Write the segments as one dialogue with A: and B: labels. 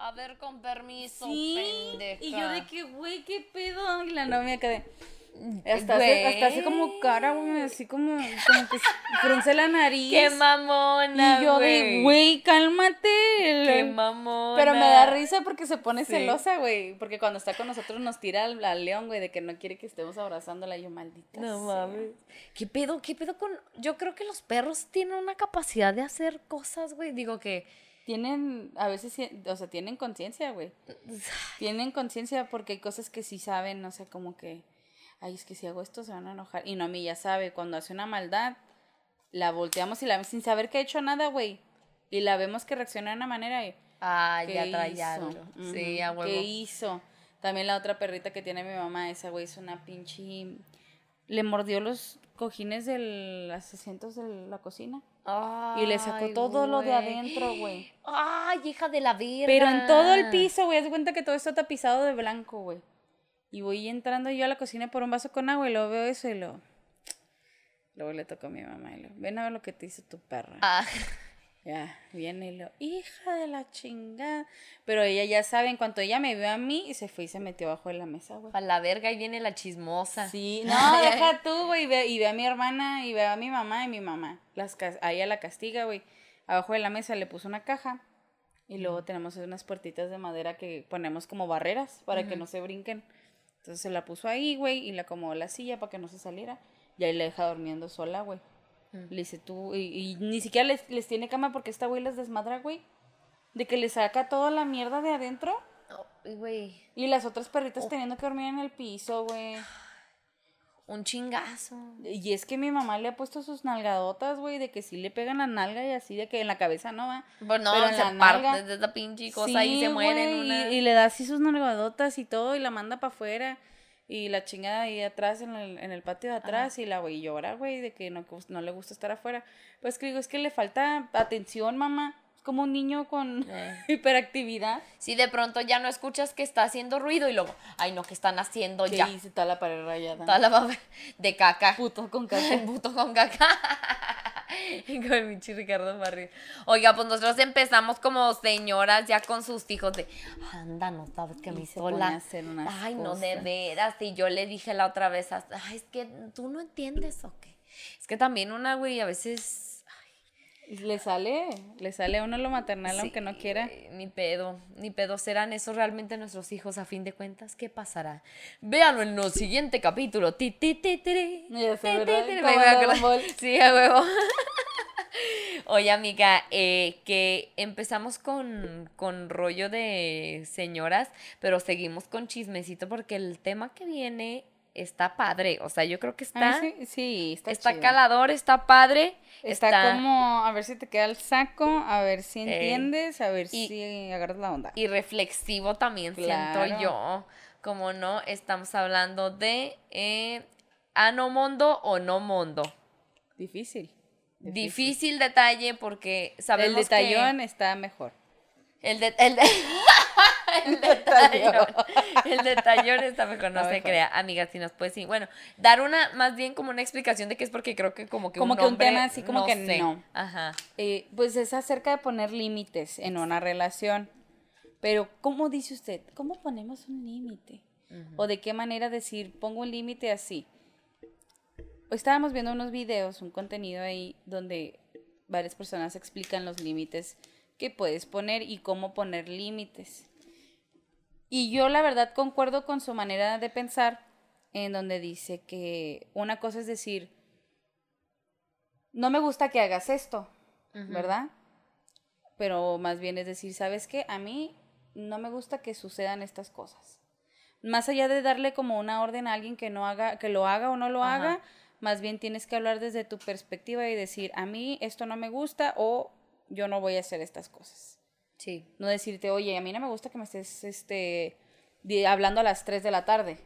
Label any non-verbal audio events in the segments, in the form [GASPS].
A: A ver, con permiso,
B: Sí.
A: pendeja.
B: Y yo de que, güey, qué pedo. Y la novia acá de. Hasta hace, hasta hace como cara, güey, así como, como que frunce la nariz.
A: ¡Qué mamona,
B: Y yo de, güey, cálmate.
A: ¡Qué mamona!
B: Pero me da risa porque se pone
A: Sí.
B: celosa, güey. Porque cuando está con nosotros nos tira al, al león, güey, de que no quiere que estemos abrazándola. Y yo, maldita.
A: No
B: sea.
A: mames. ¿Qué pedo? ¿Qué pedo con...? Yo creo que los perros tienen una capacidad de hacer cosas, güey. Digo que...
B: Tienen, a veces, o sea, tienen conciencia, güey. Tienen conciencia porque hay cosas que sí saben, no sé, como que, ay, es que si hago esto se van a enojar. Y no, a mí ya sabe, cuando hace una maldad, la volteamos y la sin saber que ha hecho nada, güey. Y la vemos que reacciona de una manera y,
A: Ah,
B: ¿qué
A: ya. Sí, a huevo.
B: ¿Qué hizo? También la otra perrita que tiene mi mamá, esa güey es una pinche... Le mordió los cojines de los asientos de la cocina. Y le sacó todo lo de adentro, güey.
A: Ay, hija de la verga.
B: Pero en todo el piso, güey. Haz cuenta que todo está tapizado de blanco, güey. Y voy entrando yo a la cocina por un vaso con agua y luego veo eso y lo. [TSK] Luego le tocó a mi mamá y lo. Ven a ver lo que te hizo tu perra.
A: Ah,
B: Ya, viene y lo. Hija de la chingada. Pero ella ya sabe, en cuanto ella me vio a mí, y se fue y se metió abajo de la mesa, güey.
A: a la verga, ahí viene la chismosa.
B: Sí, [LAUGHS] no, deja tú, güey. Ve, y ve a mi hermana y ve a mi mamá y mi mamá. Las, a ella la castiga, güey. Abajo de la mesa le puso una caja. Y luego tenemos unas puertitas de madera que ponemos como barreras para que no se brinquen. Entonces se la puso ahí, güey, y le acomodó la silla para que no se saliera. Y ahí la deja durmiendo sola, güey. Le dice tú, y, y ni siquiera les, les tiene cama porque esta güey les desmadra, güey. De que le saca toda la mierda de adentro.
A: Ay, güey,
B: Y las otras perritas teniendo que dormir en el piso, güey. [SIGHS]
A: un chingazo.
B: Y es que mi mamá le ha puesto sus nalgadotas, güey, de que sí le pegan la nalga y así, de que en la cabeza no va.
A: Pues no,
B: Pero en
A: se
B: la
A: parte de esa pinche cosa y
B: Sí,
A: se muere en
B: güey,
A: una...
B: Y, y le da así sus nalgadotas y todo y la manda para afuera. Y la chingada ahí atrás, en el, en el patio de atrás, y la güey llora, güey, de que no, no le gusta estar afuera. Pues que digo, es que le falta atención, mamá. Es como un niño con
A: Eh. [LAUGHS]
B: hiperactividad.
A: Si de pronto ya no escuchas que está haciendo ruido y luego, ay no, que están haciendo ya.
B: hice toda la pared rayada.
A: Toda la de caca.
B: Puto con caca. [LAUGHS]
A: Puto con caca. [LAUGHS] Con pinche Ricardo Barrio. Oiga, pues nosotros empezamos como señoras ya con sus hijos de, anda, no sabes que me
B: se pone
A: sola.
B: a hacer
A: Ay, no, de veras. Y yo le dije la otra vez, ay, es que tú no entiendes o qué. Es que también una, güey, a veces...
B: Le sale, le sale a uno lo maternal
A: Sí,
B: aunque no quiera.
A: Ni pedo, ni pedo. ¿Serán esos realmente nuestros hijos a fin de cuentas? ¿Qué pasará? Véanlo en el siguiente capítulo. Ti, ti, ti, Ti, ti,
B: Dragon
A: acuerdo.
B: Ball.
A: Sí, a huevo. Oye, amiga, eh, que empezamos con, con rollo de señoras, pero seguimos con chismecito porque el tema que viene está padre. O sea, yo creo que está,
B: sí, sí, está,
A: está
B: chido.
A: calador, está padre.
B: Está, como, a ver si te queda el saco, a ver si entiendes, a ver
A: Y-
B: si agarras la onda.
A: y reflexivo también
B: Claro.
A: siento yo. Como no, estamos hablando de eh, ano mondo o no mondo.
B: Difícil.
A: Difícil detalle porque sabemos
B: El detallón
A: que
B: está mejor.
A: el, de- el, de- [LAUGHS] el detallón el detallón está mejor, no se
B: mejor.
A: crea, amiga, si nos puedes sí, bueno, dar una más bien como una explicación de que es porque creo que como que
B: Como
A: un
B: que un tema así como que
A: sé.
B: no.
A: Ajá.
B: Eh, pues es acerca de poner límites en una relación. Pero, ¿cómo dice usted? ¿Cómo ponemos un límite? ¿O de qué manera decir, pongo un límite así? Estábamos viendo unos videos, un contenido ahí donde varias personas explican los límites que puedes poner y cómo poner límites. Y yo la verdad concuerdo con su manera de pensar en donde dice que una cosa es decir, no me gusta que hagas esto, ¿verdad? Pero más bien es decir, ¿sabes qué? A mí no me gusta que sucedan estas cosas. Más allá de darle como una orden a alguien que no haga, que lo haga o no lo
A: Ajá.
B: haga, más bien tienes que hablar desde tu perspectiva y decir, a mí esto no me gusta o yo no voy a hacer estas cosas.
A: Sí.
B: No decirte, oye, a mí no me gusta que me estés este, hablando a las 3 de la tarde.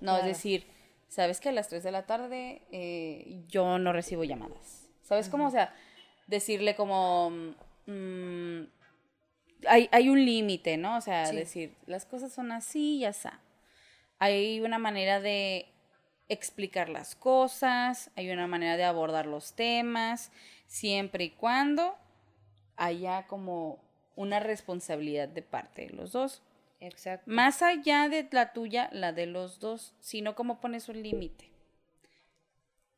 B: No,
A: Claro.
B: es decir, ¿sabes que a las 3 de la tarde eh, yo no recibo llamadas? ¿Sabes cómo? O sea, decirle como... mm, hay, hay un límite, ¿no? O sea,
A: Sí.
B: decir, las cosas son así y así. Hay una manera de explicar las cosas, hay una manera de abordar los temas, siempre y cuando haya como una responsabilidad de parte de los dos.
A: Exacto.
B: Más allá de la tuya, la de los dos, sino cómo pones un límite.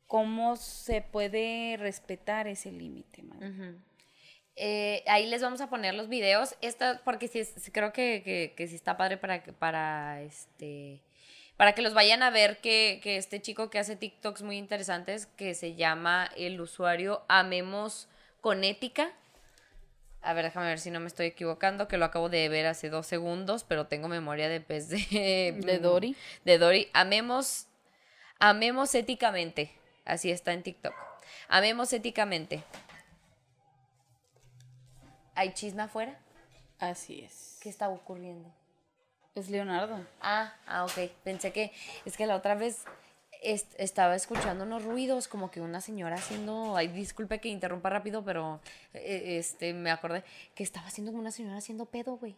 B: ¿Cómo se puede respetar ese límite?
A: Eh, ahí les vamos a poner los videos. Esta, porque sí, creo que, que, que sí está padre para, para este para que los vayan a ver que, que este chico que hace TikToks muy interesantes, que se llama el usuario Amemos con Ética. A ver, déjame ver si no me estoy equivocando, que lo acabo de ver hace dos segundos, pero tengo memoria de pez de... [LAUGHS]
B: De Dory.
A: De Dory. Amemos, amemos éticamente. Así está en TikTok. Amemos éticamente. ¿Hay chisme afuera?
B: Así es.
A: ¿Qué está ocurriendo?
B: Es Leonardo.
A: Ah, ah, ok. Pensé que es que la otra vez est- estaba escuchando unos ruidos, como que una señora haciendo, ay, disculpe que interrumpa rápido, pero eh, este me acordé que estaba haciendo como una señora haciendo pedo, güey.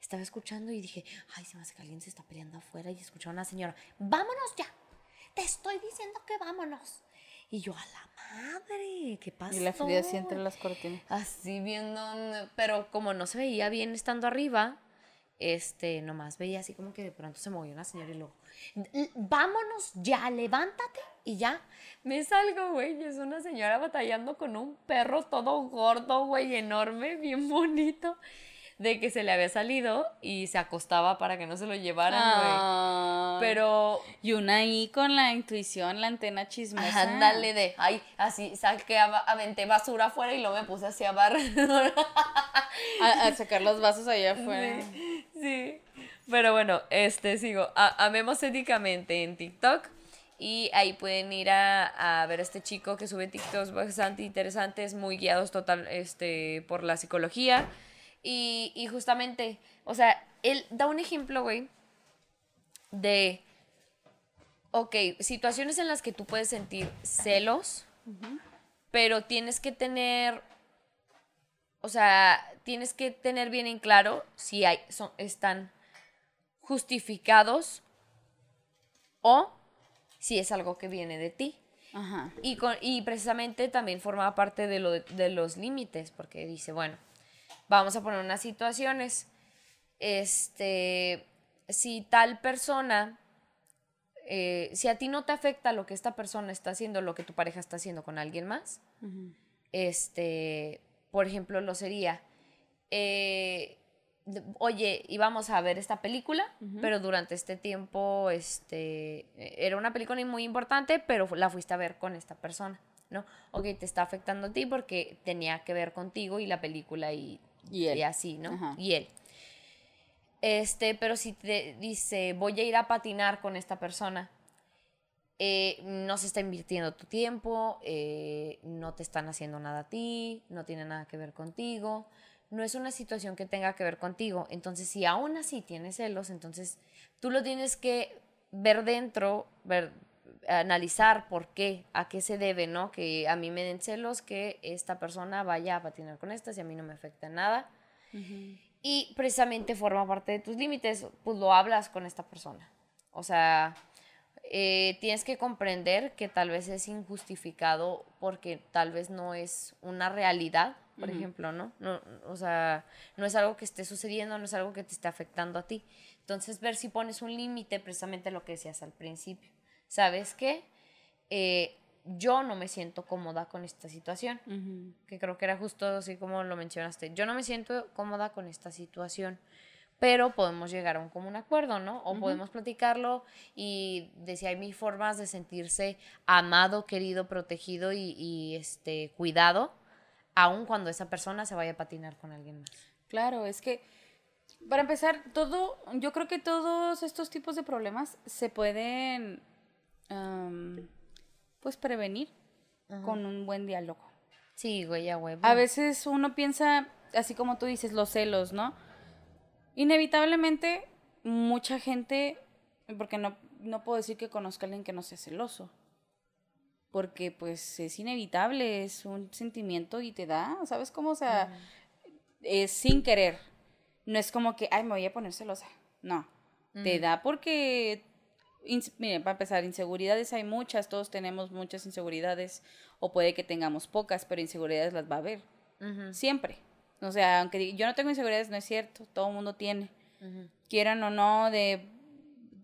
A: Estaba escuchando y dije, ay, se me hace que alguien se está peleando afuera y escuché a una señora, vámonos ya. Te estoy diciendo que vámonos. Y yo, a la madre, ¿qué pasó?
B: Y la Frida así entre las cortinas.
A: Así viendo, pero como no se veía bien estando arriba, este, nomás veía así como que de pronto se movió una señora y luego, "L- vámonos ya, levántate y ya. Me salgo, güey, es una señora batallando con un perro todo gordo, güey, enorme, bien bonito, de que se le había salido y se acostaba para que no se lo llevaran, güey.
B: Ah.
A: Pero
B: Y una ahí con la intuición, la antena chismosa.
A: Ándale de, ay, así saqué, aventé basura afuera y luego me puse así a barrer. [LAUGHS]
B: A, a sacar los vasos allá afuera.
A: Sí, sí. Pero bueno, este sigo. A- amemos éticamente en TikTok. Y ahí pueden ir a, a ver a este chico que sube TikToks bastante interesantes, muy guiados total este, por la psicología. Y, y justamente, o sea, él da un ejemplo, güey, de, ok, situaciones en las que tú puedes sentir celos, pero tienes que tener o sea, tienes que tener bien en claro si hay, son, están justificados o si es algo que viene de ti.
B: Ajá.
A: Y, con, y precisamente también forma parte de, lo de los límites, porque dice, bueno, vamos a poner unas situaciones. Este, si tal persona, eh, si a ti no te afecta lo que esta persona está haciendo, lo que tu pareja está haciendo con alguien más, este, por ejemplo, lo sería, eh, oye, íbamos a ver esta película, pero durante este tiempo, este, era una película muy importante, pero la fuiste a ver con esta persona, ¿no? Ok, te está afectando a ti porque tenía que ver contigo y la película y,
B: Y él.
A: así, ¿no?
B: Ajá.
A: Y él. Este, pero si te dice, voy a ir a patinar con esta persona, eh, no se está invirtiendo tu tiempo, eh, no te están haciendo nada a ti, no tiene nada que ver contigo, no es una situación que tenga que ver contigo. Entonces, si aún así tienes celos, entonces tú lo tienes que ver dentro, ver, analizar por qué, a qué se debe, ¿no? Que a mí me den celos, que esta persona vaya a patinar con esta, si a mí no me afecta nada. Y precisamente forma parte de tus límites, pues lo hablas con esta persona. O sea, eh, tienes que comprender que tal vez es injustificado porque tal vez no es una realidad, por ejemplo, ¿no? ¿no? O sea, no es algo que esté sucediendo, no es algo que te esté afectando a ti. Entonces, ver si pones un límite, precisamente lo que decías al principio. ¿Sabes qué? Eh, yo no me siento cómoda con esta situación que creo que era justo así como lo mencionaste. Yo no me siento cómoda con esta situación, pero podemos llegar a un común acuerdo, ¿no? O podemos platicarlo y de si hay mil formas de sentirse amado, querido, protegido y, y, este, cuidado, aun cuando esa persona se vaya a patinar con alguien más.
B: Claro, es que para empezar, todo, yo creo que todos estos tipos de problemas se pueden, am, pues, prevenir con un buen diálogo.
A: Sí, güey, a huevo.
B: A veces uno piensa, así como tú dices, los celos, ¿no? Inevitablemente, mucha gente, porque no, no puedo decir que conozca a alguien que no sea celoso, porque pues es inevitable, es un sentimiento y te da, ¿sabes cómo? O sea, es sin querer. No es como que, ay, me voy a poner celosa. No, te da porque, miren, para empezar, inseguridades hay muchas, todos tenemos muchas inseguridades, o puede que tengamos pocas, pero inseguridades las va a haber. Siempre. O sea, aunque yo no tengo inseguridades, no es cierto, todo el mundo tiene. Quieran o no, de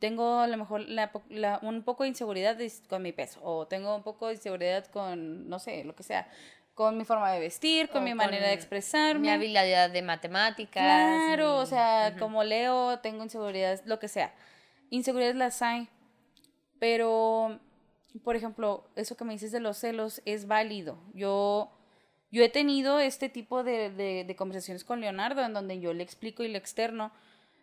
B: tengo a lo mejor la, la, un poco de inseguridad con mi peso o tengo un poco de inseguridad con, no sé, lo que sea, con mi forma de vestir, con mi manera de expresarme.
A: Mi habilidad de matemáticas.
B: Claro, o sea, como leo, tengo inseguridades, lo que sea. Inseguridades las hay, pero, por ejemplo, eso que me dices de los celos es válido. Yo, yo he tenido este tipo de, de, de conversaciones con Leonardo en donde yo le explico y le externo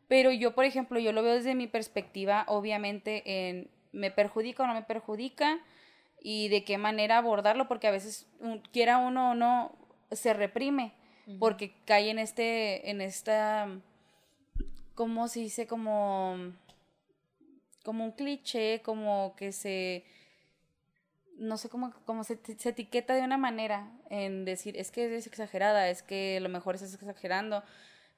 B: pero yo, por ejemplo, yo lo veo desde mi perspectiva, obviamente, en me perjudica o no me perjudica y de qué manera abordarlo, porque a veces, quiera uno o no, se reprime, porque cae en este, en esta, ¿cómo se dice? Como, como un cliché, como que se, no sé cómo, cómo se, se, etiqueta de una manera en decir, es que es exagerada, es que a lo mejor estás exagerando,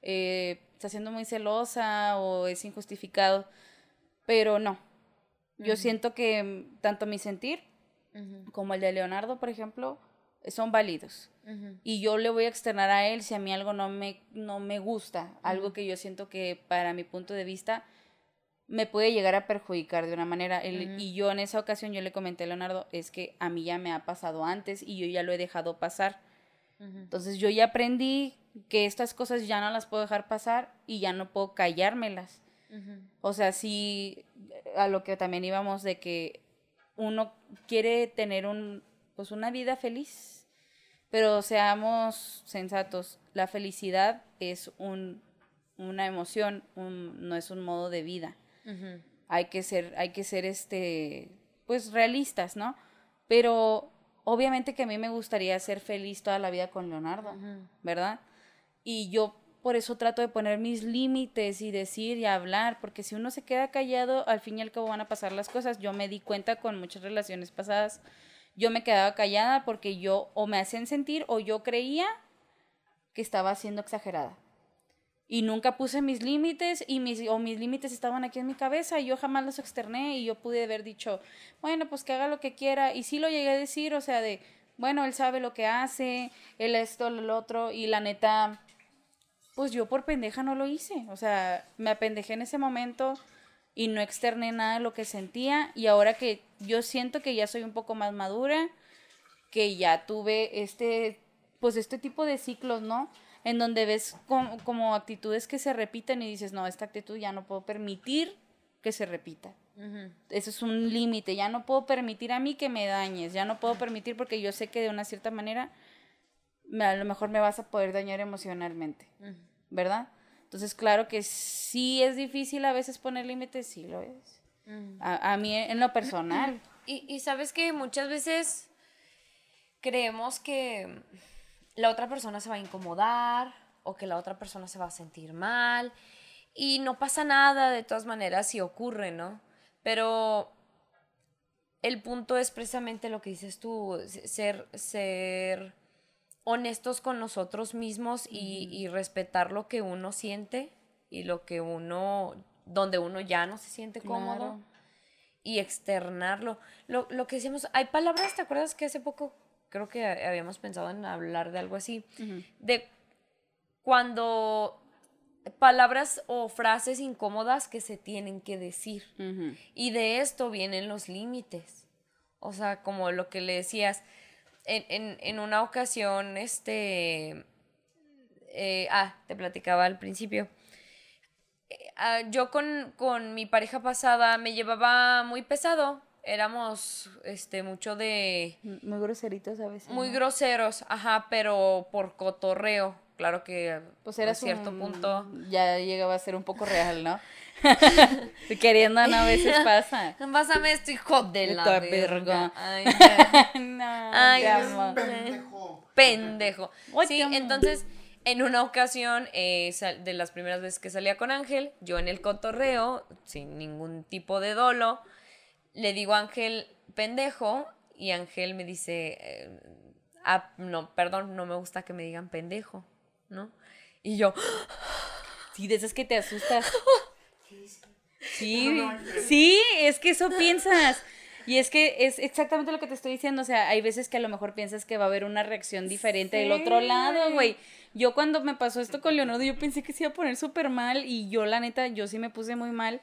B: eh, está siendo muy celosa o es injustificado, pero no. Yo siento que tanto mi sentir como el de Leonardo, por ejemplo, son válidos. Y yo le voy a externar a él si a mí algo no me, no me gusta, algo que yo siento que para mi punto de vista me puede llegar a perjudicar de una manera. Y yo en esa ocasión yo le comenté a Leonardo, es que a mí ya me ha pasado antes y yo ya lo he dejado pasar. Entonces yo ya aprendí que estas cosas ya no las puedo dejar pasar y ya no puedo callármelas. O sea, sí, a lo que también íbamos de que uno quiere tener un, pues una vida feliz, pero seamos sensatos, la felicidad es un, una emoción, un, no es un modo de vida. Hay que ser, hay que ser este, pues realistas, ¿no? Pero obviamente que a mí me gustaría ser feliz toda la vida con Leonardo, ¿verdad? Y yo por eso trato de poner mis límites y decir y hablar, porque si uno se queda callado, al fin y al cabo van a pasar las cosas. Yo me di cuenta con muchas relaciones pasadas, yo me quedaba callada porque yo o me hacían sentir o yo creía que estaba siendo exagerada. Y nunca puse mis límites y mis, o mis límites estaban aquí en mi cabeza y yo jamás los externé y yo pude haber dicho, bueno, pues que haga lo que quiera. Y sí lo llegué a decir, o sea, de, bueno, él sabe lo que hace, él esto, lo otro, y la neta, pues yo por pendeja no lo hice. O sea, me apendejé en ese momento y no externé nada de lo que sentía. Y ahora que yo siento que ya soy un poco más madura, que ya tuve este, pues este tipo de ciclos, ¿no? En donde ves como, actitudes que se repiten y dices, no, esta actitud ya no puedo permitir que se repita. Eso es un límite, ya no puedo permitir a mí que me dañes, ya no puedo permitir porque yo sé que de una cierta manera a lo mejor me vas a poder dañar emocionalmente, ¿verdad? Entonces, claro que sí es difícil a veces poner límites, sí lo es. a, mí en lo personal.
A: Y, y sabes que muchas veces creemos que la otra persona se va a incomodar o que la otra persona se va a sentir mal y no pasa nada de todas maneras si ocurre, ¿no? Pero el punto es precisamente lo que dices tú, ser, ser honestos con nosotros mismos y, respetar lo que uno siente y lo que uno, donde uno ya no se siente cómodo y externarlo. Lo, lo que decíamos, hay palabras, ¿te acuerdas que hace poco creo que habíamos pensado en hablar de algo así? De cuando palabras o frases incómodas que se tienen que decir. Y de esto vienen los límites. O sea, como lo que le decías, en, una ocasión, este, eh, ah, te platicaba al principio. Eh, ah, yo con, con, mi pareja pasada me llevaba muy pesado. Éramos, este, mucho de...
B: Muy groseritos a veces.
A: Muy groseros, ajá, pero por cotorreo. Claro que
B: pues era cierto punto. Ya llegaba a ser un poco real, ¿no? [LAUGHS] Queriendo no, a veces [LAUGHS] pasa.
A: Pásame esto, hijo de la verga. Ay, [LAUGHS] no, Ay, pendejo. Pendejo. Sí, entonces, en una ocasión, eh, de las primeras veces que salía con Ángel, yo en el cotorreo, sin ningún tipo de dolo, le digo a Ángel, pendejo, y Ángel me dice, eh, ah, no, perdón, no me gusta que me digan pendejo, ¿no? Y yo... [GASPS]
B: Sí, de esas que te asustas. [LAUGHS] Sí, sí, es que eso piensas. Y es que es exactamente lo que te estoy diciendo, o sea, hay veces que a lo mejor piensas que va a haber una reacción diferente del otro lado, güey. Yo cuando me pasó esto con Leonardo, yo pensé que se iba a poner súper mal y yo la neta, yo sí me puse muy mal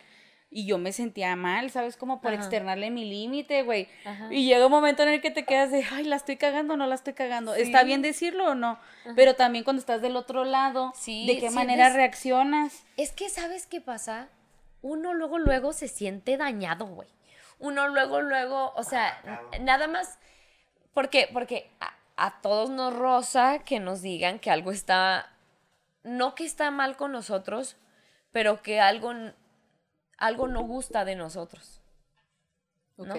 B: y yo me sentía mal, ¿sabes? Como por externarle mi límite, güey. Y llega un momento en el que te quedas de, ay, la estoy cagando o no la estoy cagando. ¿Está bien decirlo o no? Pero también cuando estás del otro lado, ¿de qué manera reaccionas?
A: Es que, ¿sabes qué pasa? Uno luego, luego se siente dañado, güey. Uno luego, luego, o sea, nada más, ¿por qué? Porque a, a todos nos roza que nos digan que algo está, no que está mal con nosotros, pero que algo algo no gusta de nosotros. ¿no?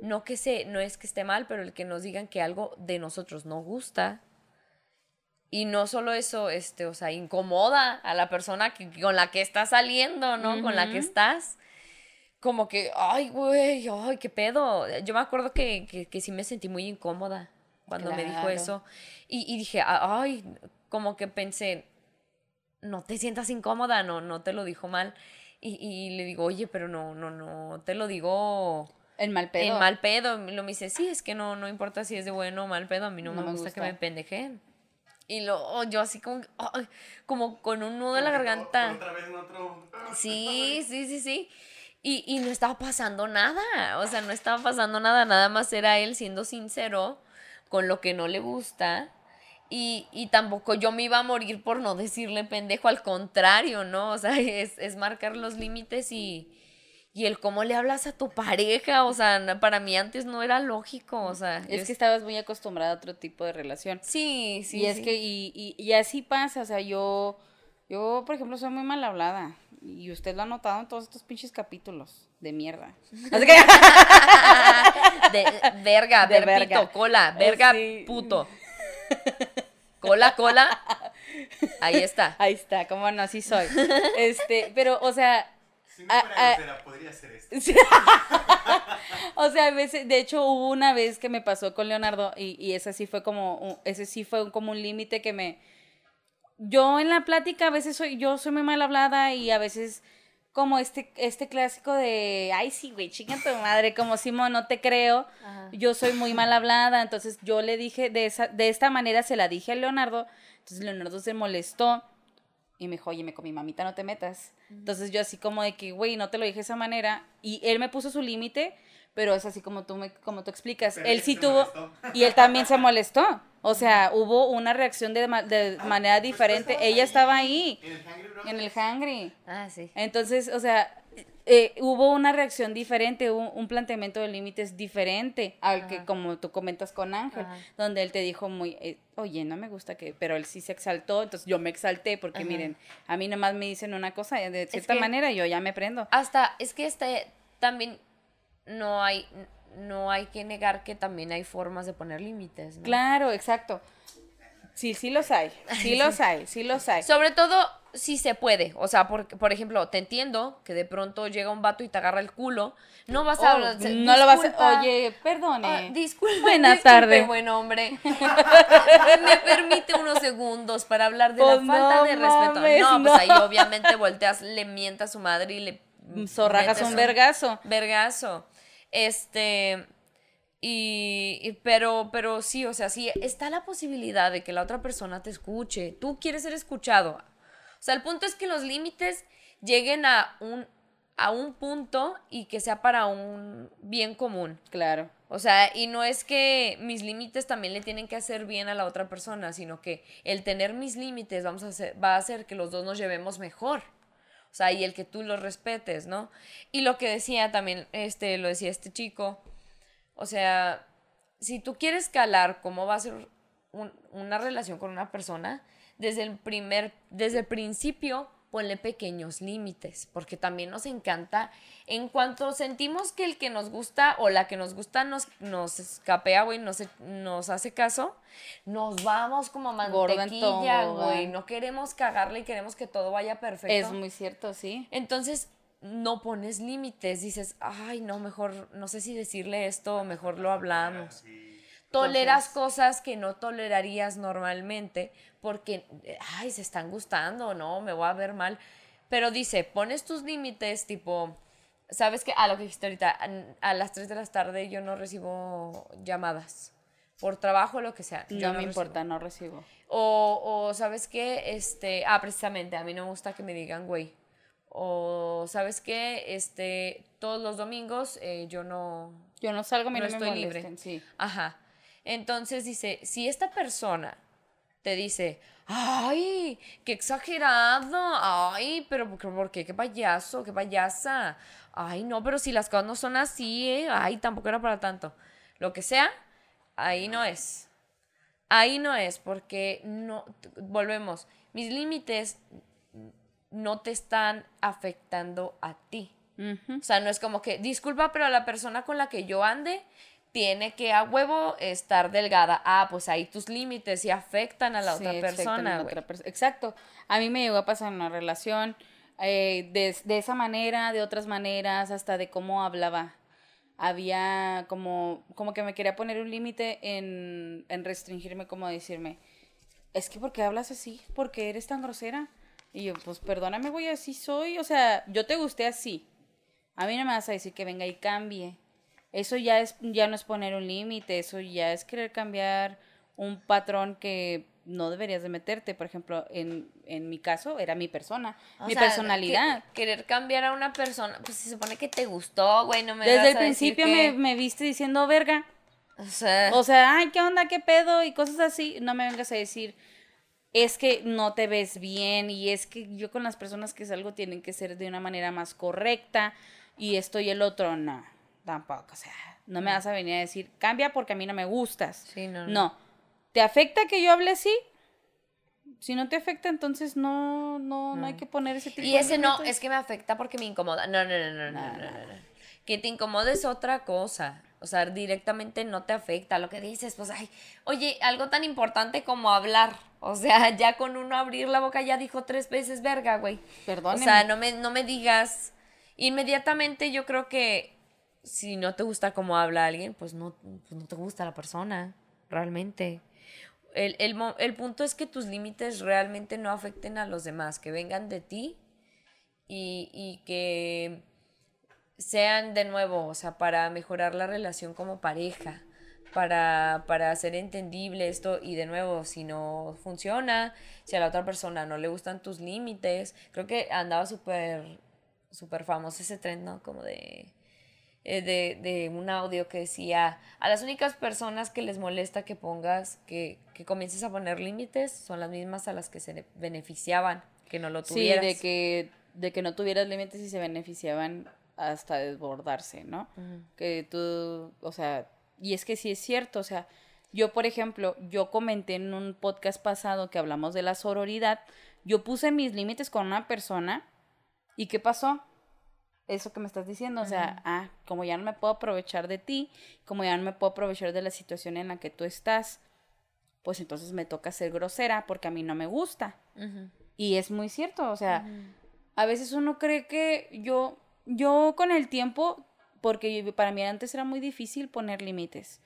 A: No que se, no es que esté mal, pero el que nos digan que algo de nosotros no gusta. Y no solo eso, este, o sea, incomoda a la persona que, con la que estás saliendo, ¿no? Con la que estás. Como que, ay, güey, ay, qué pedo. Yo me acuerdo que, que, sí me sentí muy incómoda cuando me dijo eso. Y, y, dije, ay, como que pensé, no te sientas incómoda, no, no te lo dijo mal. Y, le digo, oye, pero no, no, no, te lo digo...
B: En mal pedo.
A: En mal pedo. Y lo me dice, sí, es que no, no importa si es de bueno o mal pedo, a mí no, me, gusta, que me pendejen. Y lo, yo así como, como con un nudo en la garganta. Otra vez en otro... [LAUGHS] Sí, sí, sí, sí. Y, y no estaba pasando nada, o sea, no estaba pasando nada, nada más era él siendo sincero con lo que no le gusta y, tampoco yo me iba a morir por no decirle pendejo, al contrario, ¿no? O sea, [LAUGHS] es, marcar los límites y, y el cómo le hablas a tu pareja, o sea, para mí antes no era lógico, o sea.
B: Es, que estabas muy acostumbrada a otro tipo de relación.
A: Sí, sí.
B: Y es que, y, y, así pasa, o sea, yo, yo, por ejemplo, soy muy mal hablada. Y usted lo ha notado en todos estos pinches capítulos de mierda. [LAUGHS] Así que...
A: de verga, de verga. cola, verga, puto. [LAUGHS] Cola, cola. Ahí [LAUGHS] está.
B: Ahí está, como no, así soy. Este, pero, o sea.
C: Si no fuera podría ser esto. [LAUGHS]
B: o sea, a veces, de hecho, hubo una vez que me pasó con Leonardo y, y ese sí fue como, ese sí fue como un límite que me. Yo en la plática a veces soy, yo soy muy mal hablada y a veces como este, este clásico de, ay, sí, güey, chica tu madre, como Simón, no te creo, yo soy muy mal hablada, entonces yo le dije, de, esa, de esta manera se la dije a Leonardo, entonces Leonardo se molestó y me dijo, oye, me con mi mamita no te metas. Entonces yo así como de que, güey, no te lo dije de esa manera, y él me puso su límite, pero es así como tú, me, como tú explicas, él sí tuvo, y él también se molestó. O sea, hubo una reacción de, de manera diferente. Ella estaba ahí. En el hangry.
A: Ah, sí.
B: Entonces, o sea, eh, hubo una reacción diferente, hubo un planteamiento de límites diferente al que como tú comentas con Ángel, donde él te dijo muy, eh, oye, no me gusta que, pero él sí se exaltó, entonces yo me exalté porque miren, a mí nomás me dicen una cosa, de cierta manera yo ya me prendo.
A: Hasta, es que este también no hay, no hay que negar que también hay formas de poner límites.
B: Claro, exacto. Sí, sí los hay. [LAUGHS] Sí los hay, sí los hay.
A: Sobre todo si se puede. O sea, por, por ejemplo, te entiendo que de pronto llega un vato y te agarra el culo. No vas a hablar.
B: no lo vas a. Oye, perdone. [LAUGHS]
A: Disculpe.
B: Buenas tardes.
A: buen hombre. [LAUGHS] Me permite unos segundos para hablar de la pues falta de respeto. No, pues ahí obviamente volteas, le mientas a su madre y le.
B: Zorrajas un vergazo.
A: Vergazo. Este. Y, pero, pero sí, o sea, sí, está la posibilidad de que la otra persona te escuche. Tú quieres ser escuchado. O sea, el punto es que los límites lleguen a un, a un punto y que sea para un bien común.
B: Claro.
A: O sea, y no es que mis límites también le tienen que hacer bien a la otra persona, sino que el tener mis límites vamos a hacer, va a hacer que los dos nos llevemos mejor. O sea, y el que tú los respetes, ¿no? Y lo que decía también, este, lo decía este chico, o sea, si tú quieres calar cómo va a ser una relación con una persona, desde el primer, desde el principio, ponle pequeños límites, porque también nos encanta, en cuanto sentimos que el que nos gusta o la que nos gusta nos, nos escapea, güey, nos, nos hace caso, nos vamos como mantequilla, güey, no queremos cagarle y queremos que todo vaya perfecto.
B: Es muy cierto, sí.
A: Entonces, no pones límites, dices, ay, no, mejor, no sé si decirle esto, mejor lo hablamos. Toleras cosas que no tolerarías normalmente porque, ay, se están gustando, no, me voy a ver mal. Pero dice, pones tus límites, tipo, ¿sabes qué? A lo que dijiste ahorita, a, a las 3 de la tarde yo no recibo llamadas. Por trabajo o lo que sea. yo
B: No me
A: recibo.
B: importa, no recibo.
A: O, o, ¿sabes qué? Este, ah, precisamente, a mí no me gusta que me digan güey. O, ¿sabes qué? Este, todos los domingos eh, yo no,
B: Yo no salgo, a mí
A: No
B: no, me
A: estoy libre.
B: sí.
A: Ajá. Entonces dice, si esta persona te dice, ay, qué exagerado, ay, pero ¿por qué? Qué payaso, qué payasa, ay, no, pero si las cosas no son así, ¿eh? ay, tampoco era para tanto. Lo que sea, ahí no es. Ahí no es, porque no, volvemos, mis límites no te están afectando a ti. O sea, no es como que, disculpa, pero la persona con la que yo ande tiene que a huevo estar delgada. Ah, pues ahí tus límites sí afectan a la
B: Sí,
A: otra
B: a
A: persona.
B: la otra Exacto. A mí me llegó a pasar en una relación eh, de, de esa manera, de otras maneras, hasta de cómo hablaba. Había como, como que me quería poner un límite en, en restringirme, como decirme, es que ¿por qué hablas así? ¿Por qué eres tan grosera? Y yo, pues perdóname, güey, así soy. O sea, yo te gusté así. A mí no me vas a decir que venga y cambie. Eso ya es ya no es poner un límite, eso ya es querer cambiar un patrón que no deberías de meterte. Por ejemplo, en, en mi caso era mi persona,
A: O
B: mi
A: sea,
B: personalidad.
A: que- querer cambiar a una persona, pues se supone que te gustó, güey, no me
B: Desde
A: vas
B: el
A: a decir
B: principio
A: que-
B: me, me viste diciendo verga.
A: O sea,
B: O sea, ay, ¿qué onda? ¿Qué pedo? Y cosas así. No me vengas a decir, es que no te ves bien y es que yo con las personas que salgo tienen que ser de una manera más correcta y esto y el otro, no, tampoco. O sea, no me vas a venir a decir, cambia porque a mí no me gustas.
A: Sí, no, no.
B: No. ¿Te afecta que yo hable así? Si no te afecta, entonces no, no, no hay que poner ese tipo
A: y
B: de
A: ese no, es que me afecta porque me incomoda. No, no, no, no, no, no, no. Que te incomode es otra cosa. O sea, directamente no te afecta. Lo que dices, pues, ay, oye, algo tan importante como hablar. O sea, [LAUGHS] ya con uno abrir la boca ya dijo tres veces verga, güey. O
B: Perdónenme.
A: sea, no me, no me digas. Inmediatamente yo creo que si no te gusta cómo habla alguien, pues no, pues no te gusta la persona, realmente. El, el, el punto es que tus límites realmente no afecten a los demás, que vengan de ti y, y que sean de nuevo, o sea, para mejorar la relación como pareja, para, para hacer entendible esto y de nuevo, si no funciona, si a la otra persona no le gustan tus límites, creo que andaba súper, súper famoso ese trend, ¿no? Como de, eh, de, de un audio que decía, a las únicas personas que les molesta que pongas, que, que comiences a poner límites, son las mismas a las que se beneficiaban, que no lo
B: Sí,
A: tuvieras.
B: de que, de que no tuvieras límites y se beneficiaban hasta desbordarse, ¿no? Que tú, o sea, y es que sí es cierto, o sea, yo, por ejemplo, yo comenté en un podcast pasado que hablamos de la sororidad, yo puse mis límites con una persona y ¿qué pasó? Eso que me estás diciendo, o sea, ah, como ya no me puedo aprovechar de ti, como ya no me puedo aprovechar de la situación en la que tú estás, pues entonces me toca ser grosera porque a mí no me gusta. Y es muy cierto, o sea, a veces uno cree que yo, yo con el tiempo, porque para mí antes era muy difícil poner límites.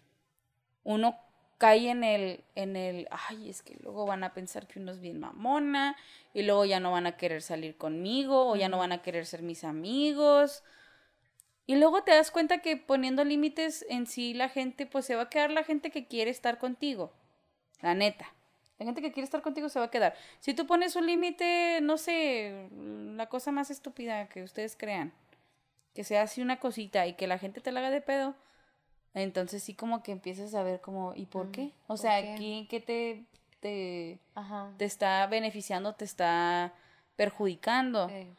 B: Uno cae en el, en el, ay, es que luego van a pensar que uno es bien mamona, y luego ya no van a querer salir conmigo, o ya no van a querer ser mis amigos. Y luego te das cuenta que poniendo límites en sí la gente, pues se va a quedar la gente que quiere estar contigo. La neta. La gente que quiere estar contigo se va a quedar. Si tú pones un límite, no sé, la cosa más estúpida que ustedes crean, que sea así una cosita y que la gente te la haga de pedo, entonces sí como que empiezas a ver como, ¿y por qué? O
A: ¿por
B: sea,
A: qué?
B: ¿quién qué te, te,
A: Ajá.
B: te está beneficiando, te está perjudicando?
A: Eh,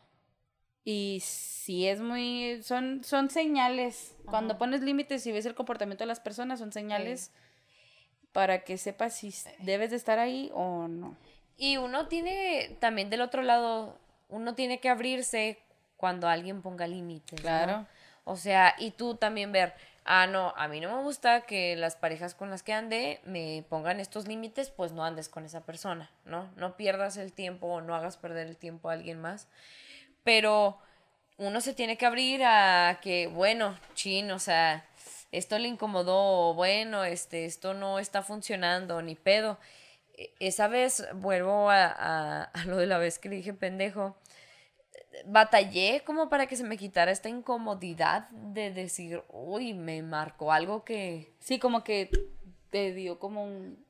B: Y sí es muy, son, son señales. Cuando
A: Ajá.
B: pones límites y ves el comportamiento de las personas, son señales para que sepas si s- debes de estar ahí o no.
A: Y uno tiene, también del otro lado, uno tiene que abrirse cuando alguien ponga límites. ¿no?
B: Claro.
A: O sea, y tú también ver, ah, no, a mí no me gusta que las parejas con las que ande me pongan estos límites, pues no andes con esa persona, ¿no? No pierdas el tiempo o no hagas perder el tiempo a alguien más. Pero uno se tiene que abrir a que, bueno, chin, o sea, esto le incomodó, o bueno, este, esto no está funcionando, ni pedo. E- Esa vez, vuelvo a, a- [LAUGHS] a lo de la vez que le dije pendejo, batallé como para que se me quitara esta incomodidad de decir, uy, me marcó algo que...
B: Sí, como que te dio como un,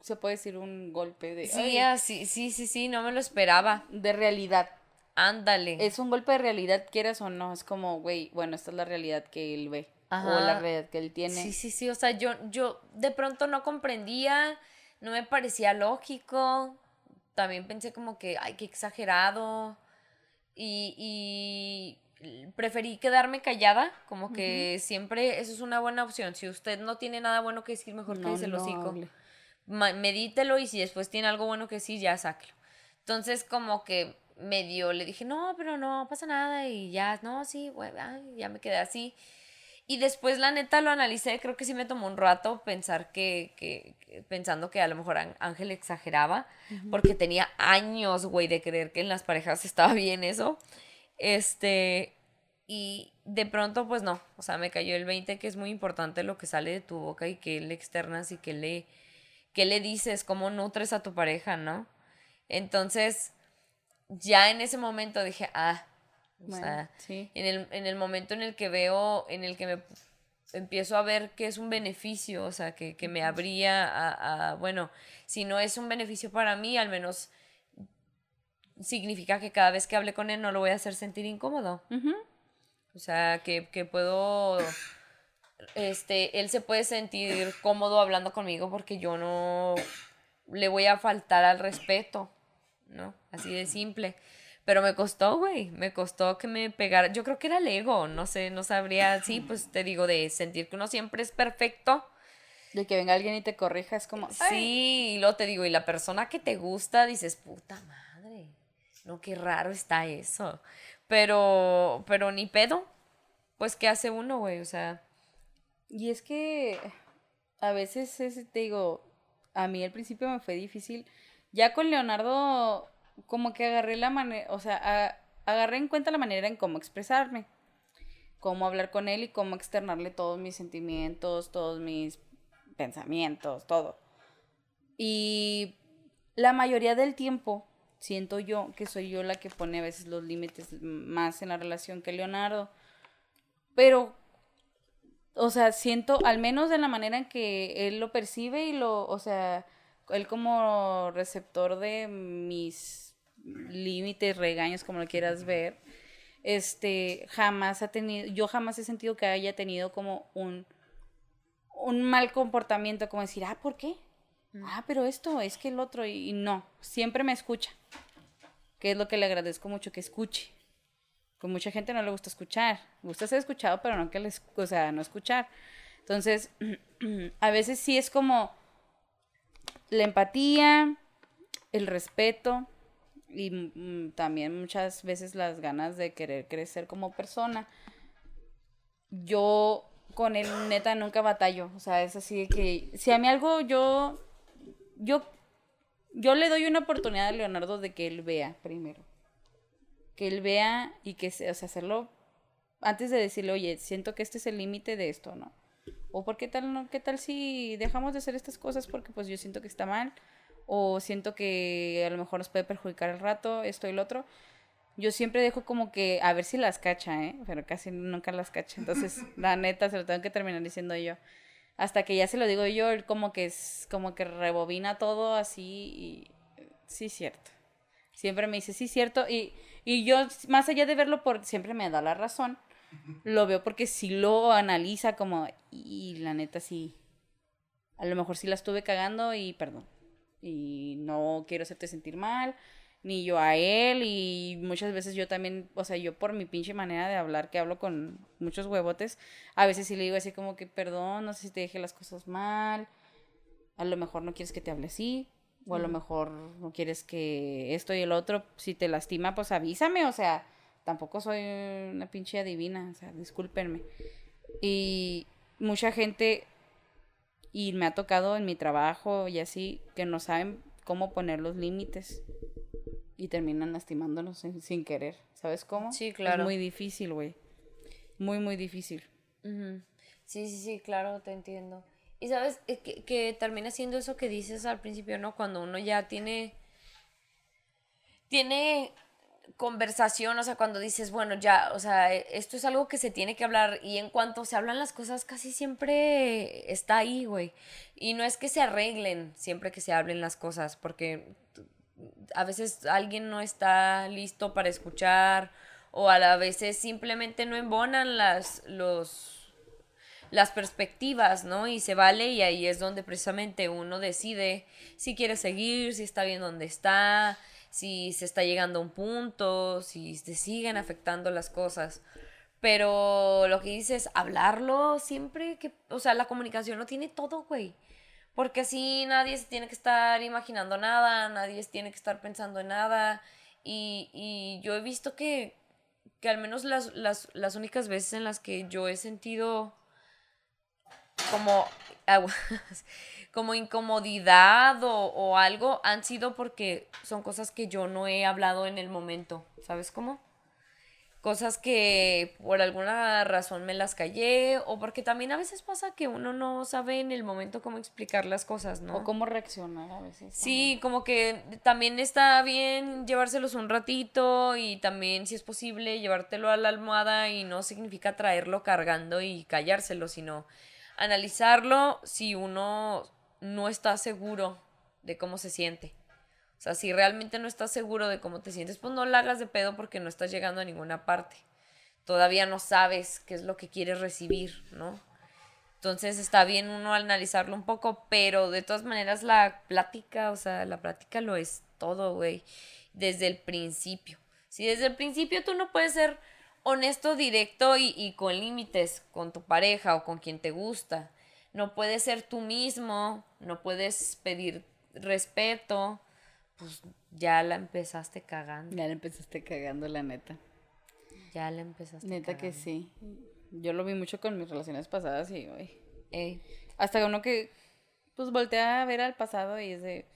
B: se puede decir un golpe de...
A: Sí, sí, sí, sí, sí, no me lo esperaba.
B: De realidad.
A: Ándale.
B: Es un golpe de realidad, quieras o no, es como, güey, bueno, esta es la realidad que él ve. O la realidad que él tiene.
A: Sí, sí, sí, o sea, yo, yo de pronto no comprendía, no me parecía lógico, también pensé como que, ay, qué exagerado. Y, preferí quedarme callada, como que siempre eso es una buena opción. Si usted no tiene nada bueno que decir, mejor que se lo hocico. Medítelo y si después tiene algo bueno que decir, ya sáquelo. Entonces, como que medio le dije, no, pero no pasa nada y ya, no, sí, güey, ya me quedé así. Y después, la neta, lo analicé, creo que sí me tomó un rato pensar que, que, pensando que a lo mejor Ángel exageraba, porque tenía años, güey, de creer que en las parejas [LAUGHS] estaba bien eso. Este, y de pronto, pues no, o sea, me cayó el 20, que es muy importante lo que sale de tu boca y que le externas y que le, que le dices, cómo nutres a tu pareja, ¿no? Entonces, ya en ese momento dije, ah, o sea, en, el, en el momento en el que veo, en el que me empiezo a ver que es un beneficio, o sea, que, me habría a, bueno, si no es un beneficio para mí, al menos significa que cada vez que hable con él no lo voy a hacer sentir incómodo. O sea, que, que, puedo, este, él se puede sentir cómodo hablando conmigo porque yo no le voy a faltar al respeto, ¿no? Así de simple. Pero me costó, güey, me costó que me pegara. Yo creo que era el ego, no sé, no sabría, sí, pues te digo, de sentir que uno siempre es perfecto.
B: De que venga alguien y te corrija, es como...
A: Sí, y luego te digo, y la persona que te gusta, dices, puta madre, no, qué raro está eso. Pero, pero ni pedo, pues, ¿qué hace uno, güey? O sea...
B: Y es que a veces, te digo, a mí al principio me fue difícil. Ya con Leonardo como que agarré la manera, o sea, agarré en cuenta la manera en cómo expresarme, cómo hablar con él y cómo externarle todos mis sentimientos, todos mis pensamientos, todo. Y la mayoría del tiempo siento yo que soy yo la que pone a veces los límites más en la relación que Leonardo. Pero, o sea, siento, al menos de la manera en que él lo percibe y lo, o sea, él como receptor de mis límites, regaños, como lo quieras ver, este, jamás ha tenido, yo jamás he sentido que haya tenido como un, un mal comportamiento, como decir, ah, ¿por qué? Mm. Ah, pero esto, es que el otro, y, no, siempre me escucha, que es lo que le agradezco mucho, que escuche. Con mucha gente no le gusta escuchar, gusta ser escuchado, pero no que les, o sea, no escuchar. Entonces, [CLEARS THROAT] a veces sí es como la empatía, el respeto, y mm, también muchas veces las ganas de querer crecer como persona. Yo con él neta nunca batallo, o sea, es así que si a mí algo yo yo yo le doy una oportunidad a Leonardo de que él vea primero. Que él vea y que, o sea, hacerlo antes de decirle, oye, siento que este es el límite de esto, ¿no? O por qué tal, no, qué tal si dejamos de hacer estas cosas porque pues yo siento que está mal o siento que a lo mejor nos puede perjudicar el rato, esto y lo otro. Yo siempre dejo como que a ver si las cacha, ¿eh? Pero casi nunca las cacha. Entonces, [LAUGHS] la neta, se lo tengo que terminar diciendo yo. Hasta que ya se lo digo yo, él como que es, como que rebobina todo así y sí, cierto. Siempre me dice, sí, cierto. Y, y yo, más allá de verlo por, siempre me da la razón. Lo veo porque si lo analiza como, y la neta sí, a lo mejor sí la estuve cagando y perdón y no quiero hacerte sentir mal, ni yo a él y muchas veces yo también, o sea, yo por mi pinche manera de hablar, que hablo con muchos huevotes, a veces sí le digo así como que perdón, no sé si te dije las cosas mal, a lo mejor no quieres que te hable así, o a lo mejor no quieres que esto y el otro, si te lastima, pues avísame, o sea, tampoco soy una pinche adivina, o sea, discúlpenme. Y mucha gente y me ha tocado en mi trabajo y así que no saben cómo poner los límites y terminan lastimándonos sin, querer. ¿Sabes cómo?
A: Sí, claro.
B: Es muy difícil, güey. Muy, muy difícil.
A: Sí, sí, sí, claro, te entiendo. Y sabes que, que termina siendo eso que dices al principio, ¿no? Cuando uno ya tiene. Tiene conversación, o sea, cuando dices, bueno, ya, o sea, esto es algo que se tiene que hablar y en cuanto se hablan las cosas casi siempre está ahí, güey. Y no es que se arreglen siempre que se hablen las cosas, porque a veces alguien no está listo para escuchar o a veces simplemente no embonan las, los, las perspectivas, ¿no? Y se vale y ahí es donde precisamente uno decide si quiere seguir, si está bien donde está, si se está llegando a un punto, si se siguen afectando las cosas. Pero lo que dices, hablarlo siempre que, o sea, la comunicación no tiene todo, güey. Porque así nadie se tiene que estar imaginando nada, nadie se tiene que estar pensando en nada. Y, y yo he visto que, que al menos las, las, las únicas veces en las que yo he sentido como, como incomodidad o, o, algo han sido porque son cosas que yo no he hablado en el momento, ¿sabes cómo? Cosas que por alguna razón me las callé o porque también a veces pasa que uno no sabe en el momento cómo explicar las cosas, ¿no?
B: O cómo reaccionar a veces.
A: Sí, como que también está bien llevárselos un ratito y también si es posible llevártelo a la almohada y no significa traerlo cargando y callárselo, sino analizarlo si uno no está seguro de cómo se siente. O sea, si realmente no estás seguro de cómo te sientes, pues no la hagas de pedo porque no estás llegando a ninguna parte. Todavía no sabes qué es lo que quieres recibir, ¿no? Entonces está bien uno analizarlo un poco, pero de todas maneras la plática, o sea, la plática lo es todo, güey, desde el principio. Si desde el principio tú no puedes ser honesto, directo y, con límites con tu pareja o con quien te gusta. No puedes ser tú mismo, no puedes pedir respeto, pues ya la empezaste cagando.
B: Ya la empezaste cagando, la neta.
A: Ya la empezaste
B: Neta que sí. Yo lo vi mucho con mis relaciones pasadas y, hoy Hasta uno que, pues, voltea a ver al pasado y es de,